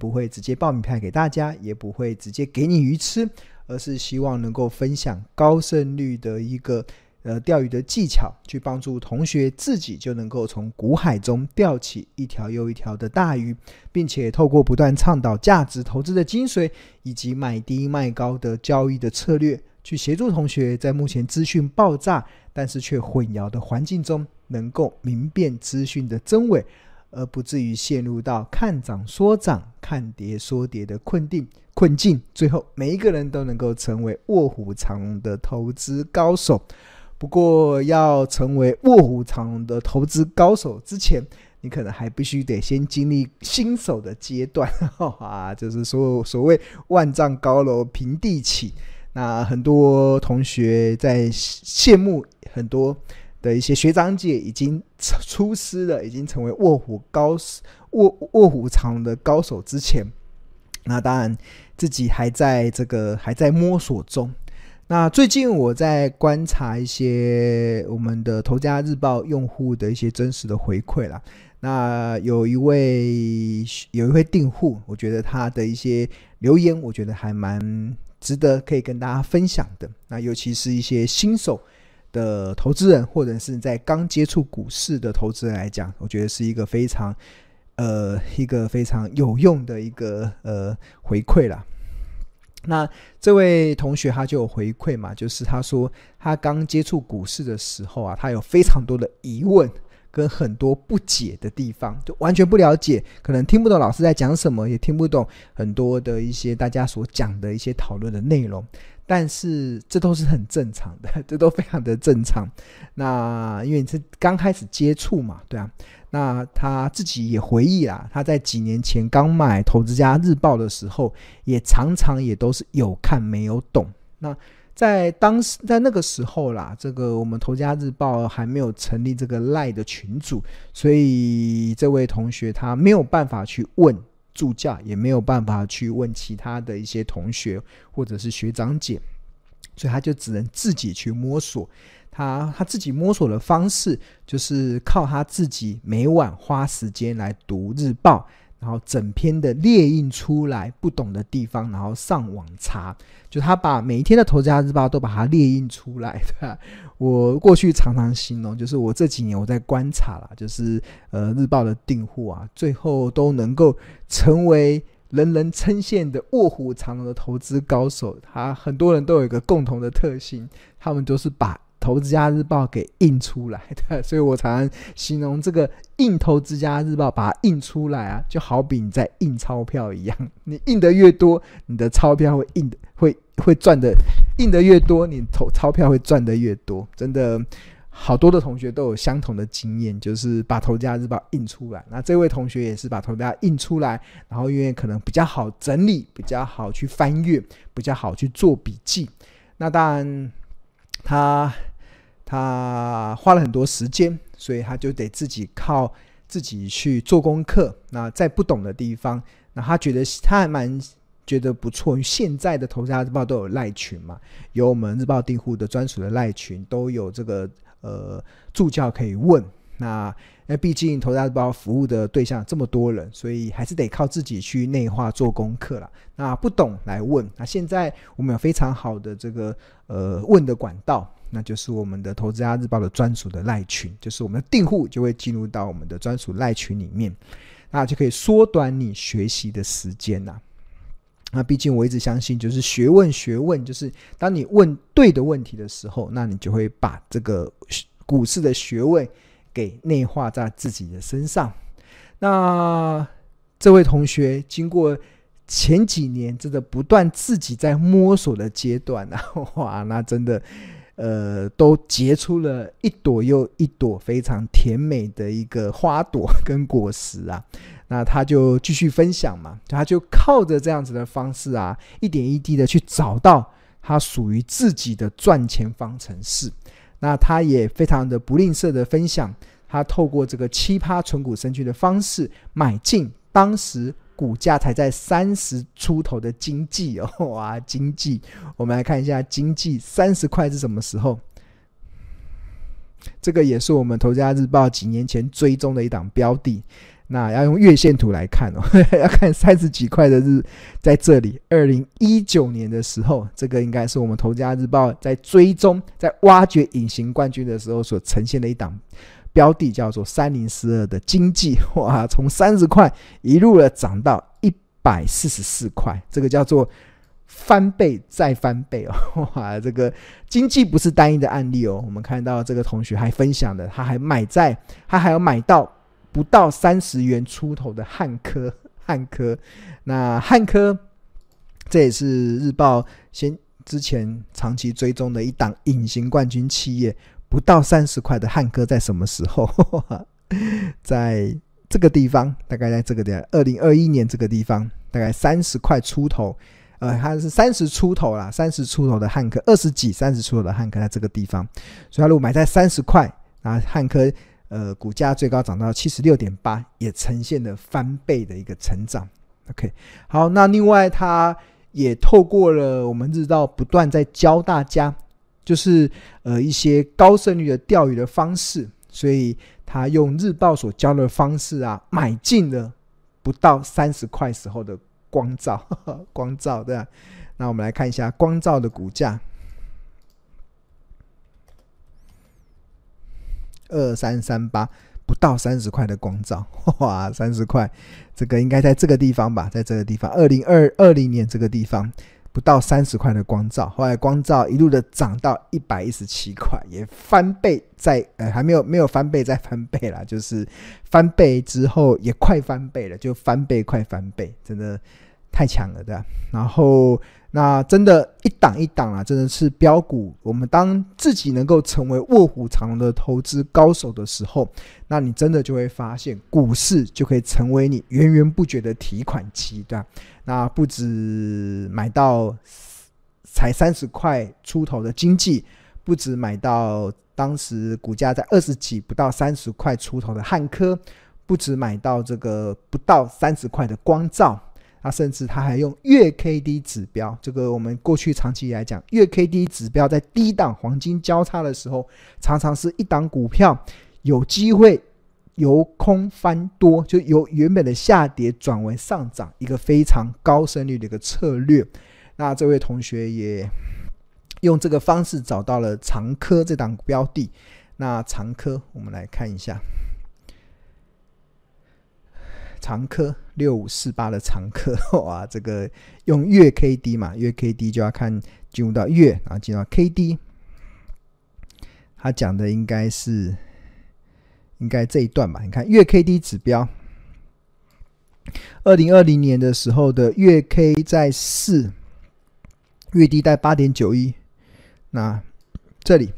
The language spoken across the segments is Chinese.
不会直接报名牌给大家，也不会直接给你鱼吃，而是希望能够分享高胜率的一个呃钓鱼的技巧，去帮助同学自己就能够从股海中钓起一条又一条的大鱼，并且透过不断倡导价值投资的精髓，以及买低卖高的交易的策略，去协助同学在目前资讯爆炸但是却混淆的环境中，能够明辨资讯的真伪。而不至于陷入到看涨说涨、看跌说跌的困境困境，最后每一个人都能够成为卧虎藏龙的投资高手。不过，要成为卧虎藏龙的投资高手之前，你可能还必须得先经历新手的阶段 啊，就是说所谓万丈高楼平地起。那很多同学在羡慕很多。的一些学长姐已经出师了，已经成为卧虎高、卧卧虎藏龙的高手之前，那当然自己还在这个还在摸索中。那最近我在观察一些我们的《头家日报》用户的一些真实的回馈啦。那有一位有一位订户，我觉得他的一些留言，我觉得还蛮值得可以跟大家分享的。那尤其是一些新手。的投资人，或者是在刚接触股市的投资人来讲，我觉得是一个非常，呃，一个非常有用的一个呃回馈啦。那这位同学他就有回馈嘛，就是他说他刚接触股市的时候啊，他有非常多的疑问跟很多不解的地方，就完全不了解，可能听不懂老师在讲什么，也听不懂很多的一些大家所讲的一些讨论的内容。但是这都是很正常的，这都非常的正常。那因为你是刚开始接触嘛，对啊。那他自己也回忆啊，他在几年前刚买《投资家日报》的时候，也常常也都是有看没有懂。那在当时在那个时候啦，这个我们《投家日报》还没有成立这个赖的群组，所以这位同学他没有办法去问。助教也没有办法去问其他的一些同学或者是学长姐，所以他就只能自己去摸索。他他自己摸索的方式就是靠他自己每晚花时间来读日报。然后整篇的列印出来，不懂的地方，然后上网查。就他把每一天的《投资家日报》都把它列印出来，对吧？我过去常常形容，就是我这几年我在观察了，就是呃日报的订户啊，最后都能够成为人人称羡的卧虎藏龙的投资高手。他很多人都有一个共同的特性，他们都是把。投资家日报给印出来的，所以我常常形容这个印投资家日报，把它印出来啊，就好比你在印钞票一样。你印的越多，你的钞票会印的会会赚的，印的越多，你投钞票会赚的越多。真的，好多的同学都有相同的经验，就是把投资家日报印出来。那这位同学也是把投资家印出来，然后因为可能比较好整理，比较好去翻阅，比较好去做笔记。那当然，他。他花了很多时间，所以他就得自己靠自己去做功课。那在不懂的地方，那他觉得他还蛮觉得不错。现在的投资家日报都有赖群嘛，有我们日报订户的专属的赖群，都有这个呃助教可以问。那那毕竟投资家日报服务的对象这么多人，所以还是得靠自己去内化做功课了。那不懂来问。那现在我们有非常好的这个呃问的管道。那就是我们的《投资家日报》的专属的赖群，就是我们的订户就会进入到我们的专属赖群里面，那就可以缩短你学习的时间呐。那毕竟我一直相信，就是学问学问，就是当你问对的问题的时候，那你就会把这个股市的学问给内化在自己的身上。那这位同学经过前几年真的不断自己在摸索的阶段啊，哇，那真的。呃，都结出了一朵又一朵非常甜美的一个花朵跟果实啊。那他就继续分享嘛，他就靠着这样子的方式啊，一点一滴的去找到他属于自己的赚钱方程式。那他也非常的不吝啬的分享，他透过这个奇葩存股生趣的方式买进当时。股价才在三十出头的经济哦，哇，经济，我们来看一下经济三十块是什么时候？这个也是我们投家日报几年前追踪的一档标的。那要用月线图来看哦，要看三十几块的日，在这里，二零一九年的时候，这个应该是我们头家日报在追踪、在挖掘隐形冠军的时候所呈现的一档标的，叫做三零四二的经济，哇，从三十块一路的涨到一百四十四块，这个叫做翻倍再翻倍哦，哇，这个经济不是单一的案例哦，我们看到这个同学还分享的，他还买在，他还有买到。不到三十元出头的汉科，汉科，那汉科，这也是日报先之前长期追踪的一档隐形冠军企业。不到三十块的汉科在什么时候？在这个地方，大概在这个点，二零二一年这个地方，大概三十块出头，呃，它是三十出头啦，三十出头的汉科，二十几、三十出头的汉科在这个地方，所以他如果买在三十块，那汉科。呃，股价最高涨到七十六点八，也呈现了翻倍的一个成长。OK，好，那另外它也透过了我们日报不断在教大家，就是呃一些高胜率的钓鱼的方式，所以他用日报所教的方式啊，买进了不到三十块时候的光罩，光照对吧？那我们来看一下光照的股价。二三三八不到三十块的光照，哇，三十块，这个应该在这个地方吧，在这个地方，二零二二零年这个地方不到三十块的光照，后来光照一路的涨到一百一十七块，也翻倍再呃还没有没有翻倍再翻倍了，就是翻倍之后也快翻倍了，就翻倍快翻倍，真的太强了，对吧？然后。那真的，一档一档啊，真的是标股。我们当自己能够成为卧虎藏龙的投资高手的时候，那你真的就会发现，股市就可以成为你源源不绝的提款机，对吧？那不止买到才三十块出头的经济，不止买到当时股价在二十几不到三十块出头的汉科，不止买到这个不到三十块的光照。啊，甚至他还用月 K D 指标，这个我们过去长期来讲，月 K D 指标在低档黄金交叉的时候，常常是一档股票有机会由空翻多，就由原本的下跌转为上涨，一个非常高胜率的一个策略。那这位同学也用这个方式找到了长科这档标的。那长科，我们来看一下。长科六五四八的长科，哇，这个用月 K D 嘛，月 K D 就要看进入到月，然后进入到 K D。他讲的应该是应该这一段吧？你看月 K D 指标，二零二零年的时候的月 K 在四，月低在八点九一。那这里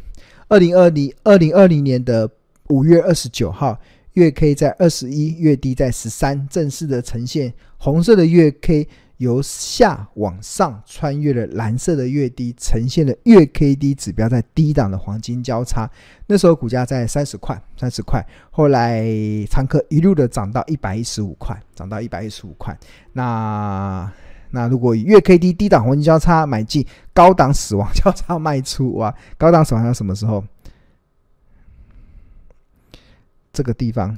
二零二零二零二零年的五月二十九号。月 K 在二十一，月低在十三，正式的呈现红色的月 K 由下往上穿越了蓝色的月低，呈现了月 K D 指标在低档的黄金交叉。那时候股价在三十块，三十块。后来长科一路的涨到一百一十五块，涨到一百一十五块。那那如果月 K D 低档黄金交叉买进，高档死亡交叉卖出，哇，高档死亡要什么时候？这个地方，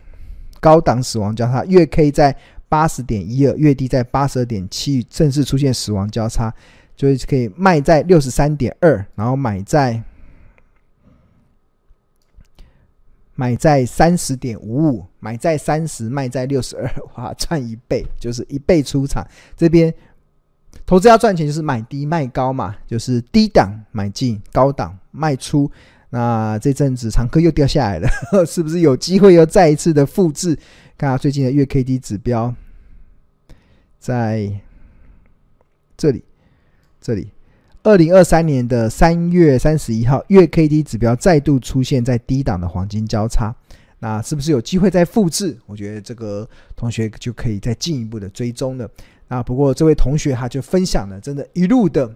高档死亡交叉，月 K 在八十点一二，月低在八十二点七，正式出现死亡交叉，就是可以卖在六十三点二，然后买在买在三十点五五，买在三十，卖在六十二，哇，赚一倍，就是一倍出场。这边投资要赚钱，就是买低卖高嘛，就是低档买进，高档卖出。那这阵子长科又掉下来了，是不是有机会又再一次的复制？看下最近的月 K D 指标，在这里，这里，二零二三年的三月三十一号，月 K D 指标再度出现在低档的黄金交叉，那是不是有机会再复制？我觉得这个同学就可以再进一步的追踪了。那不过这位同学他就分享了，真的，一路的。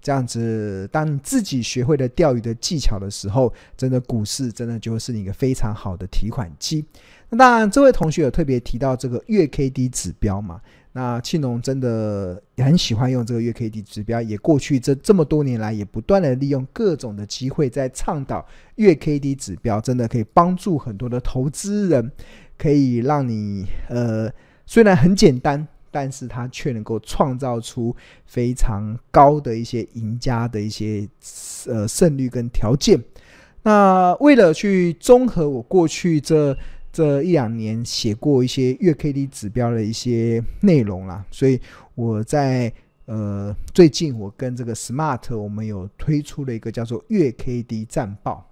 这样子，当你自己学会了钓鱼的技巧的时候，真的股市真的就是你一个非常好的提款机。那当然，这位同学有特别提到这个月 K D 指标嘛？那庆农真的很喜欢用这个月 K D 指标，也过去这这么多年来，也不断的利用各种的机会在倡导月 K D 指标，真的可以帮助很多的投资人可以让你呃，虽然很简单，但是它却能够创造出非常高的一些赢家的一些呃胜率跟条件。那为了去综合我过去这这一两年写过一些月 K D 指标的一些内容啦，所以我在呃最近我跟这个 Smart 我们有推出了一个叫做月 K D 战报。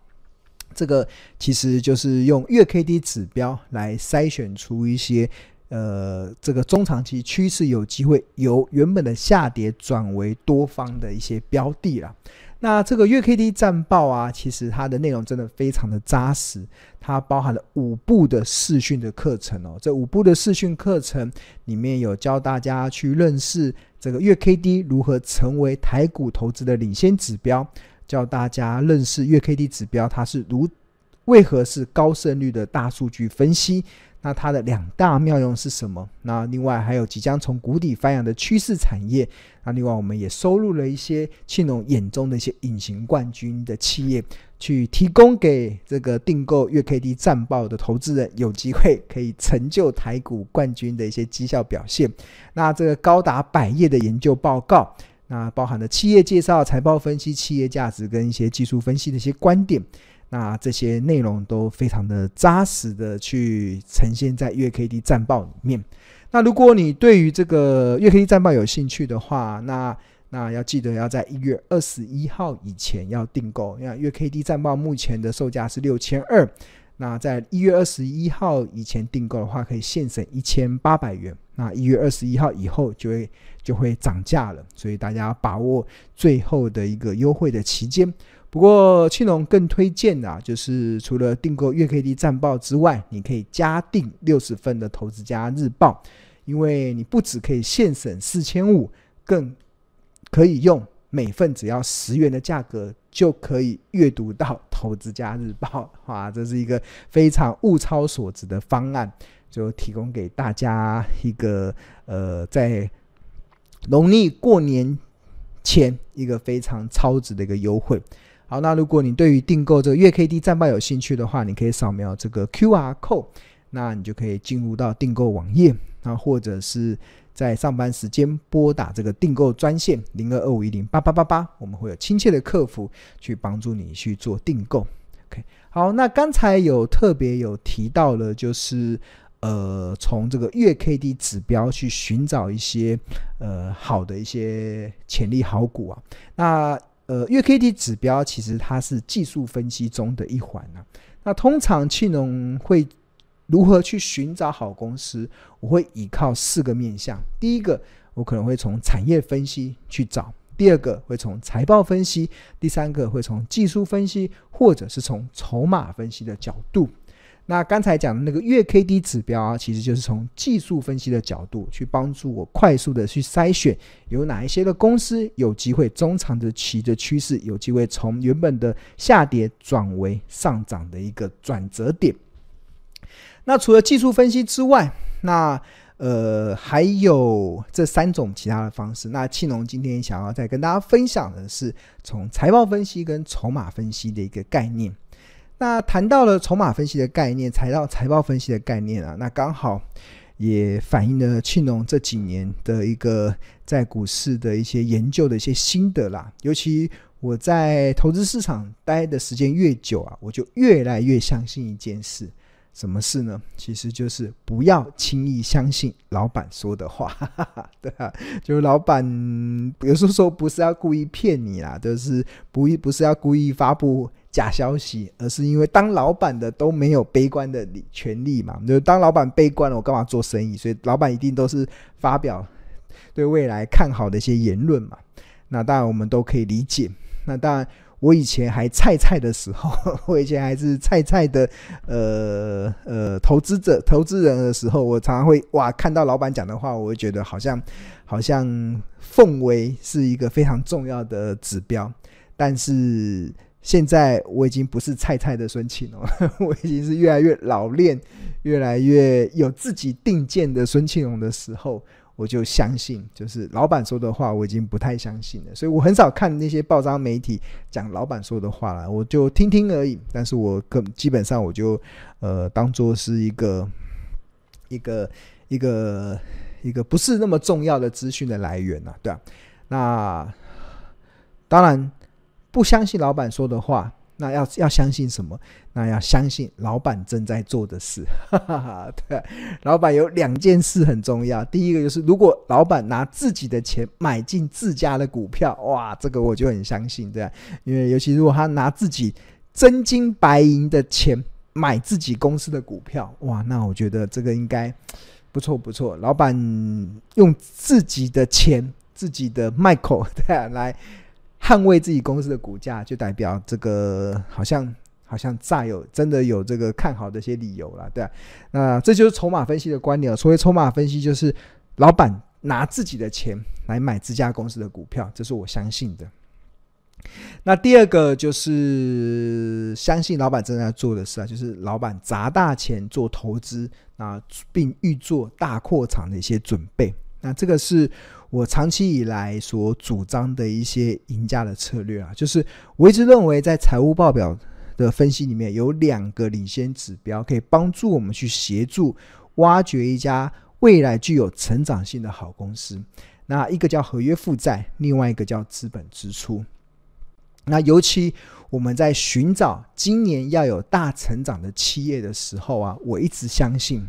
这个其实就是用月 K D 指标来筛选出一些呃，这个中长期趋势有机会由原本的下跌转为多方的一些标的啦。那这个月 K D 战报啊，其实它的内容真的非常的扎实，它包含了五步的视讯的课程哦。这五步的视讯课程里面有教大家去认识这个月 K D 如何成为台股投资的领先指标。教大家认识月 K D 指标，它是如为何是高胜率的大数据分析？那它的两大妙用是什么？那另外还有即将从谷底翻扬的趋势产业。那另外我们也收录了一些庆隆眼中的一些隐形冠军的企业，去提供给这个订购月 K D 战报的投资人，有机会可以成就台股冠军的一些绩效表现。那这个高达百页的研究报告。那包含了企业介绍、财报分析、企业价值跟一些技术分析的一些观点，那这些内容都非常的扎实的去呈现在月 K D 战报里面。那如果你对于这个月 K D 战报有兴趣的话，那那要记得要在一月二十一号以前要订购，因为月 K D 战报目前的售价是六千二。那在一月二十一号以前订购的话，可以现省一千八百元。那一月二十一号以后就会就会涨价了，所以大家把握最后的一个优惠的期间。不过庆隆更推荐啊，就是除了订购月 K D 战报之外，你可以加订六十份的投资家日报，因为你不只可以现省四千五，更可以用。每份只要十元的价格就可以阅读到《投资家日报》，哇，这是一个非常物超所值的方案，就提供给大家一个呃，在农历过年前一个非常超值的一个优惠。好，那如果你对于订购这个月 K D 战报有兴趣的话，你可以扫描这个 Q R code，那你就可以进入到订购网页，那或者是。在上班时间拨打这个订购专线零二二五一零八八八八，我们会有亲切的客服去帮助你去做订购。OK，好，那刚才有特别有提到了，就是呃，从这个月 K D 指标去寻找一些呃好的一些潜力好股啊。那呃，月 K D 指标其实它是技术分析中的一环啊。那通常庆农会。如何去寻找好公司？我会依靠四个面向。第一个，我可能会从产业分析去找；第二个，会从财报分析；第三个，会从技术分析，或者是从筹码分析的角度。那刚才讲的那个月 K D 指标啊，其实就是从技术分析的角度去帮助我快速的去筛选有哪一些的公司有机会中长的期的趋势，有机会从原本的下跌转为上涨的一个转折点。那除了技术分析之外，那呃还有这三种其他的方式。那庆龙今天想要再跟大家分享的是从财报分析跟筹码分析的一个概念。那谈到了筹码分析的概念，谈到财报分析的概念啊，那刚好也反映了庆隆这几年的一个在股市的一些研究的一些心得啦。尤其我在投资市场待的时间越久啊，我就越来越相信一件事。什么事呢？其实就是不要轻易相信老板说的话，对啊，就是老板有时候说不是要故意骗你啦，就是不不是要故意发布假消息，而是因为当老板的都没有悲观的权利嘛，就当老板悲观了，我干嘛做生意？所以老板一定都是发表对未来看好的一些言论嘛。那当然我们都可以理解。那当然。我以前还菜菜的时候，我以前还是菜菜的，呃呃，投资者、投资人的时候，我常常会哇，看到老板讲的话，我会觉得好像好像奉为是一个非常重要的指标。但是现在我已经不是菜菜的孙庆龙，我已经是越来越老练、越来越有自己定见的孙庆龙的时候。我就相信，就是老板说的话，我已经不太相信了。所以我很少看那些报章媒体讲老板说的话了，我就听听而已。但是我更基本上我就呃当做是一个一个一个一个不是那么重要的资讯的来源呐、啊，对吧、啊？那当然不相信老板说的话。那要要相信什么？那要相信老板正在做的事。哈哈哈，对，老板有两件事很重要。第一个就是，如果老板拿自己的钱买进自家的股票，哇，这个我就很相信，对，因为尤其如果他拿自己真金白银的钱买自己公司的股票，哇，那我觉得这个应该不错不错。老板用自己的钱、自己的麦克，对啊，来。捍卫自己公司的股价，就代表这个好像好像再有真的有这个看好的一些理由了，对啊。那这就是筹码分析的观点。所谓筹码分析，就是老板拿自己的钱来买自家公司的股票，这是我相信的。那第二个就是相信老板正在做的事啊，就是老板砸大钱做投资啊，并预做大扩场的一些准备。那这个是。我长期以来所主张的一些赢家的策略啊，就是我一直认为，在财务报表的分析里面，有两个领先指标可以帮助我们去协助挖掘一家未来具有成长性的好公司。那一个叫合约负债，另外一个叫资本支出。那尤其我们在寻找今年要有大成长的企业的时候啊，我一直相信，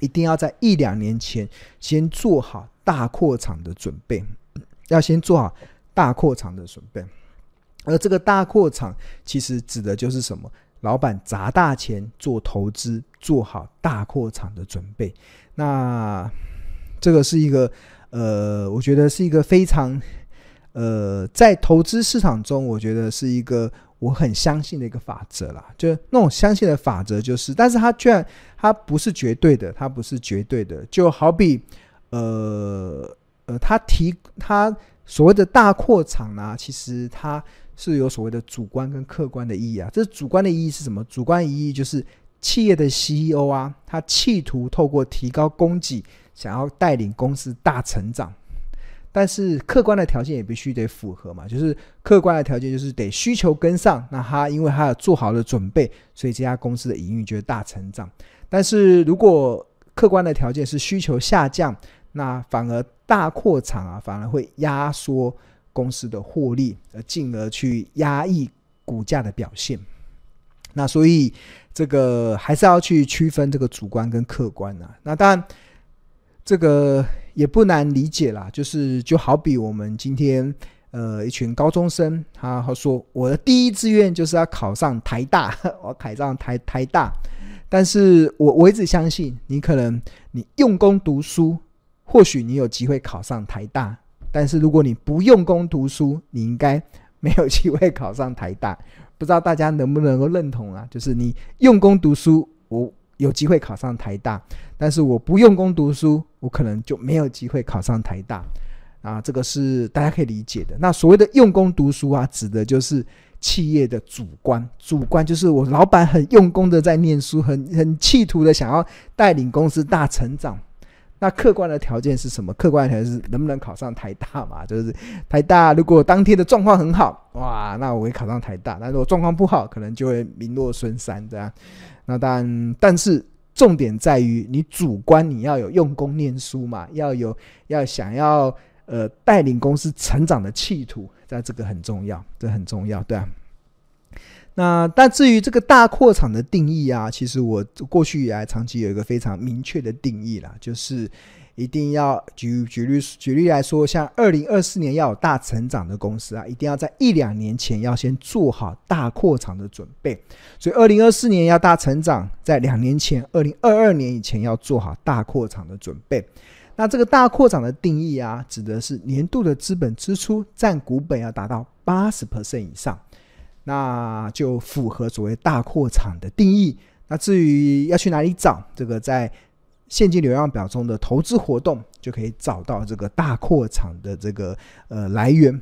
一定要在一两年前先做好。大扩场的准备，要先做好大扩场的准备。而这个大扩场，其实指的就是什么？老板砸大钱做投资，做好大扩场的准备。那这个是一个，呃，我觉得是一个非常，呃，在投资市场中，我觉得是一个我很相信的一个法则啦。就那种相信的法则，就是，但是它居然它不是绝对的，它不是绝对的，就好比。呃呃，他提他所谓的大扩场呢，其实它是有所谓的主观跟客观的意义啊。这主观的意义是什么？主观意义就是企业的 CEO 啊，他企图透过提高供给，想要带领公司大成长。但是客观的条件也必须得符合嘛，就是客观的条件就是得需求跟上。那他因为他做好了准备，所以这家公司的营运就会大成长。但是如果客观的条件是需求下降，那反而大扩产啊，反而会压缩公司的获利，而进而去压抑股价的表现。那所以这个还是要去区分这个主观跟客观啊。那当然这个也不难理解啦，就是就好比我们今天呃一群高中生，他说我的第一志愿就是要考上台大，我考上台台大，但是我我一直相信你可能你用功读书。或许你有机会考上台大，但是如果你不用功读书，你应该没有机会考上台大。不知道大家能不能够认同啊？就是你用功读书，我有机会考上台大，但是我不用功读书，我可能就没有机会考上台大。啊，这个是大家可以理解的。那所谓的用功读书啊，指的就是企业的主观，主观就是我老板很用功的在念书，很很企图的想要带领公司大成长。那客观的条件是什么？客观条件是能不能考上台大嘛？就是台大如果当天的状况很好，哇，那我会考上台大；那如果状况不好，可能就会名落孙山这样。那当然，但是重点在于你主观，你要有用功念书嘛，要有要想要呃带领公司成长的企图，在这个很重要，这很重要，对啊。那但至于这个大扩场的定义啊，其实我过去以来长期有一个非常明确的定义啦，就是一定要举举例举例来说，像二零二四年要有大成长的公司啊，一定要在一两年前要先做好大扩场的准备。所以二零二四年要大成长，在两年前，二零二二年以前要做好大扩场的准备。那这个大扩场的定义啊，指的是年度的资本支出占股本要达到八十 percent 以上。那就符合所谓大扩场的定义。那至于要去哪里找这个，在现金流量表中的投资活动，就可以找到这个大扩场的这个呃来源。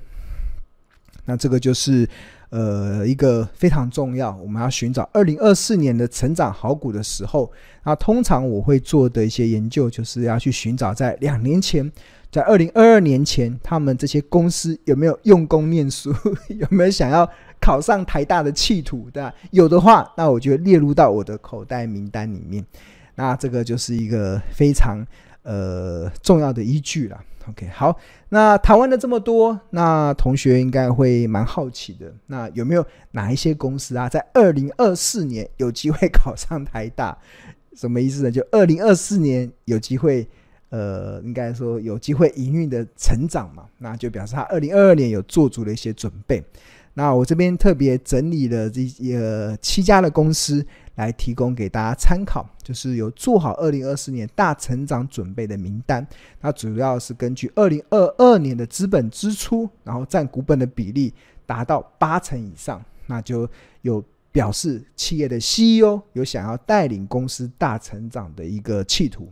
那这个就是呃一个非常重要，我们要寻找二零二四年的成长好股的时候，那通常我会做的一些研究，就是要去寻找在两年前，在二零二二年前，他们这些公司有没有用功念书，有没有想要。考上台大的企图，对吧？有的话，那我就列入到我的口袋名单里面。那这个就是一个非常呃重要的依据了。OK，好，那谈完了这么多，那同学应该会蛮好奇的，那有没有哪一些公司啊，在二零二四年有机会考上台大？什么意思呢？就二零二四年有机会，呃，应该说有机会营运的成长嘛，那就表示他二零二二年有做足了一些准备。那我这边特别整理了这呃七家的公司来提供给大家参考，就是有做好二零二四年大成长准备的名单。那主要是根据二零二二年的资本支出，然后占股本的比例达到八成以上，那就有表示企业的 CEO 有想要带领公司大成长的一个企图。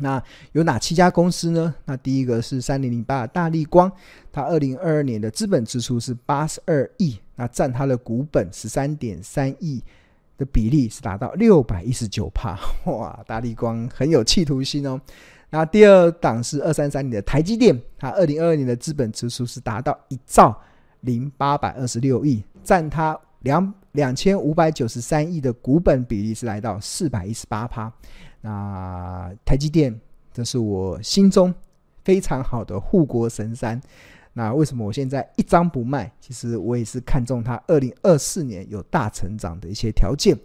那有哪七家公司呢？那第一个是三零零八大立光，它二零二二年的资本支出是八十二亿，那占它的股本十三点三亿的比例是达到六百一十九趴，哇，大立光很有企图心哦。那第二档是二三三零的台积电，它二零二二年的资本支出是达到一兆零八百二十六亿，占它两两千五百九十三亿的股本比例是来到四百一十八趴。那台积电，这是我心中非常好的护国神山。那为什么我现在一张不卖？其实我也是看中它二零二四年有大成长的一些条件。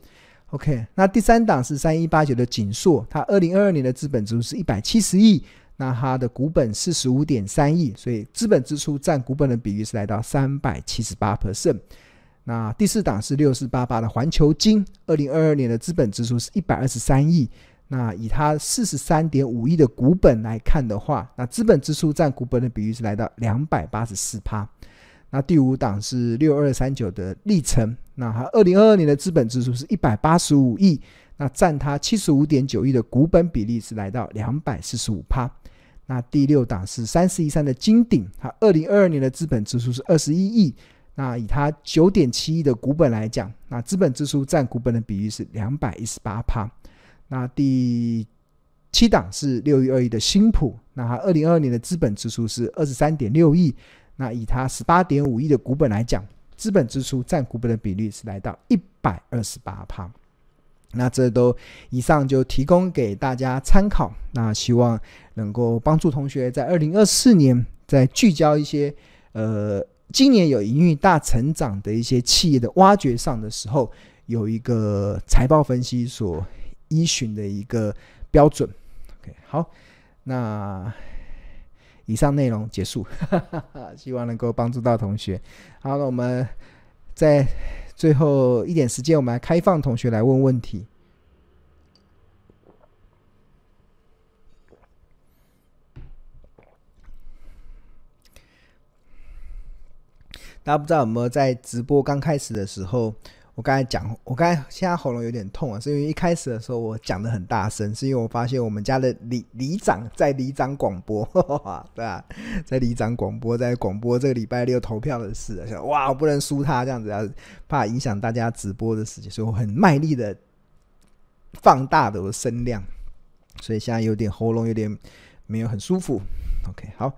OK，那第三档是三一八九的景硕，它二零二二年的资本支出是一百七十亿，那它的股本四十五点三亿，所以资本支出占股本的比例是来到三百七十八 percent。那第四档是六四八八的环球金，二零二二年的资本支出是一百二十三亿。那以它四十三点五亿的股本来看的话，那资本支出占股本的比率是来到两百八十四趴。那第五档是六二三九的力成，那它二零二二年的资本支出是一百八十五亿，那占它七十五点九亿的股本比例是来到两百四十五趴。那第六档是三四一三的金鼎，它二零二二年的资本支出是二十一亿，那以它九点七亿的股本来讲，那资本支出占股本的比例是两百一十八趴。那第七档是六一二一的新普，那它二零二二年的资本支出是二十三点六亿，那以它十八点五亿的股本来讲，资本支出占股本的比例是来到一百二十八趴。那这都以上就提供给大家参考，那希望能够帮助同学在二零二四年在聚焦一些呃今年有营运大成长的一些企业的挖掘上的时候，有一个财报分析所。依循的一个标准。OK，好，那以上内容结束，希望能够帮助到同学。好，那我们在最后一点时间，我们来开放同学来问问题。大家不知道有没有在直播刚开始的时候？我刚才讲，我刚才现在喉咙有点痛啊，是因为一开始的时候我讲的很大声，是因为我发现我们家的里里长在里长广播，呵呵对吧？在里长广播，在广播这个礼拜六投票的事，想哇，我不能输他这样子啊，怕影响大家直播的事情，所以我很卖力的放大的声量，所以现在有点喉咙有点没有很舒服。OK，好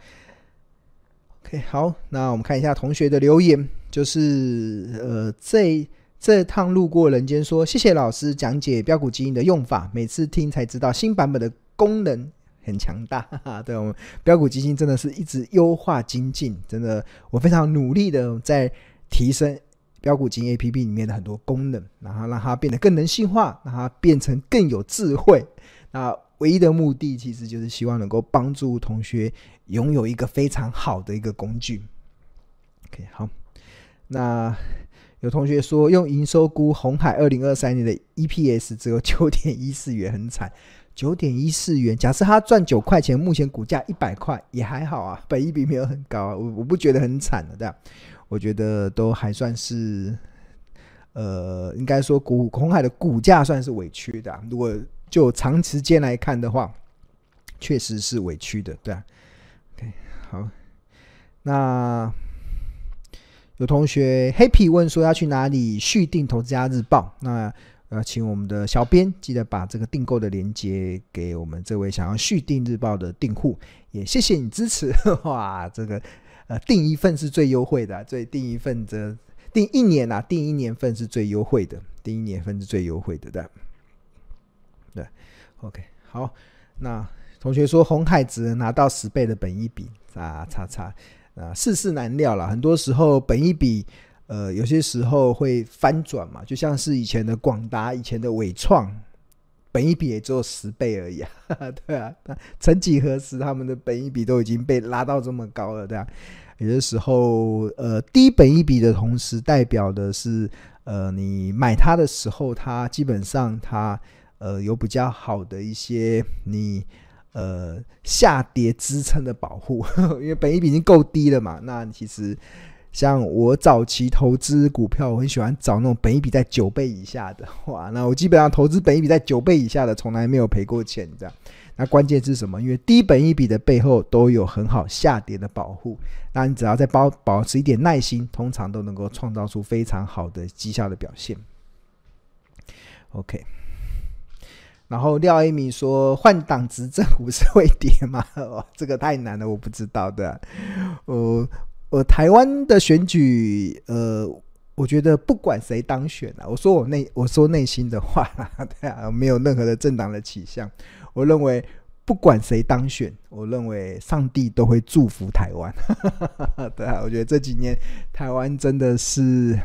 ，OK，好，那我们看一下同学的留言，就是呃这。这趟路过人间说，谢谢老师讲解标股基金的用法，每次听才知道新版本的功能很强大。对，我们标股基金真的是一直优化精进，真的我非常努力的在提升标股基金 APP 里面的很多功能，然后让它变得更人性化，让它变成更有智慧。那唯一的目的其实就是希望能够帮助同学拥有一个非常好的一个工具。OK，好，那。有同学说用营收估红海二零二三年的 EPS 只有九点一四元，很惨。九点一四元，假设他赚九块钱，目前股价一百块也还好啊，本益比没有很高啊，我我不觉得很惨的，对？我觉得都还算是，呃，应该说股红海的股价算是委屈的。如果就长时间来看的话，确实是委屈的，对啊。OK，好，那。有同学 Happy 问说要去哪里续订《投资家日报》？那呃，请我们的小编记得把这个订购的链接给我们这位想要续订日报的订户，也谢谢你支持。哇，这个呃，订一份是最优惠的，所以订一份这订一年啊，订一年份是最优惠的，订一年份是最优惠的。对对，OK，好，那同学说红海只能拿到十倍的本一比，啊，叉叉啊，世事难料了，很多时候本一比，呃，有些时候会翻转嘛，就像是以前的广达、以前的伟创，本一比也只有十倍而已啊，对啊，那曾几何时，他们的本一比都已经被拉到这么高了，对啊，有的时候，呃，低本一比的同时，代表的是，呃，你买它的时候，它基本上它。呃，有比较好的一些你呃下跌支撑的保护，因为本益比已经够低了嘛。那其实像我早期投资股票，我很喜欢找那种本益比在九倍以下的，哇，那我基本上投资本益比在九倍以下的，从来没有赔过钱这样。那关键是什么？因为低本一比的背后都有很好下跌的保护。那你只要再保保持一点耐心，通常都能够创造出非常好的绩效的表现。OK。然后廖一鸣说，换党执政股市会跌吗？哦，这个太难了，我不知道的、啊。呃，呃，台湾的选举，呃，我觉得不管谁当选啊，我说我内我说内心的话，对啊，没有任何的政党的倾向。我认为不管谁当选，我认为上帝都会祝福台湾。对啊，我觉得这几年台湾真的是。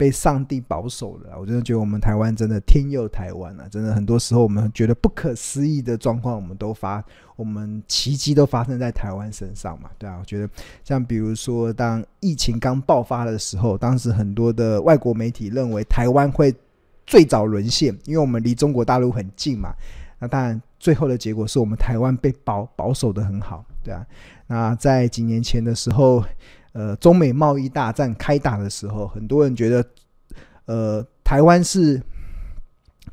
被上帝保守了，我真的觉得我们台湾真的天佑台湾啊！真的很多时候我们觉得不可思议的状况，我们都发，我们奇迹都发生在台湾身上嘛，对啊，我觉得像比如说，当疫情刚爆发的时候，当时很多的外国媒体认为台湾会最早沦陷，因为我们离中国大陆很近嘛。那当然，最后的结果是我们台湾被保保守得很好，对啊。那在几年前的时候。呃，中美贸易大战开打的时候，很多人觉得，呃，台湾是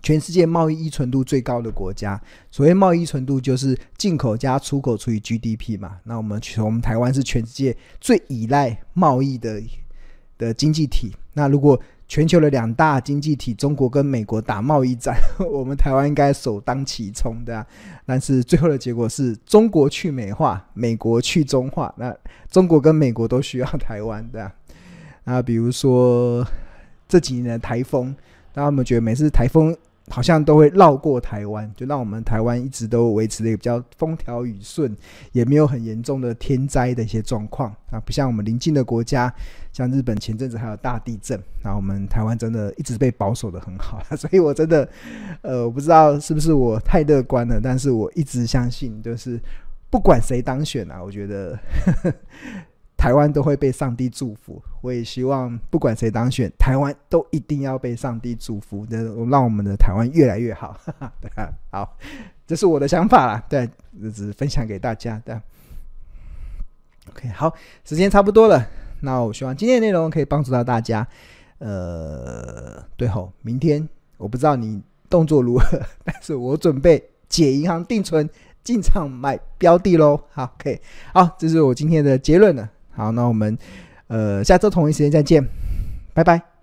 全世界贸易依存度最高的国家。所谓贸易依存度，就是进口加出口除以 GDP 嘛。那我们我们台湾是全世界最依赖贸易的的经济体。那如果全球的两大经济体，中国跟美国打贸易战，我们台湾应该首当其冲，的啊。但是最后的结果是中国去美化，美国去中化。那中国跟美国都需要台湾，的啊。那比如说这几年的台风，那我们觉得每次台风？好像都会绕过台湾，就让我们台湾一直都维持了一个比较风调雨顺，也没有很严重的天灾的一些状况啊，不像我们邻近的国家，像日本前阵子还有大地震，那我们台湾真的一直被保守得很好，所以我真的，呃，我不知道是不是我太乐观了，但是我一直相信，就是不管谁当选啊，我觉得。台湾都会被上帝祝福，我也希望不管谁当选，台湾都一定要被上帝祝福的，让我们的台湾越来越好。对啊，好，这是我的想法啦，对，只是分享给大家。对，OK，好，时间差不多了，那我希望今天的内容可以帮助到大家。呃，对吼，明天我不知道你动作如何，但是我准备解银行定存，进场买标的喽。好，OK，好，这是我今天的结论了。好，那我们，呃，下周同一时间再见，拜拜。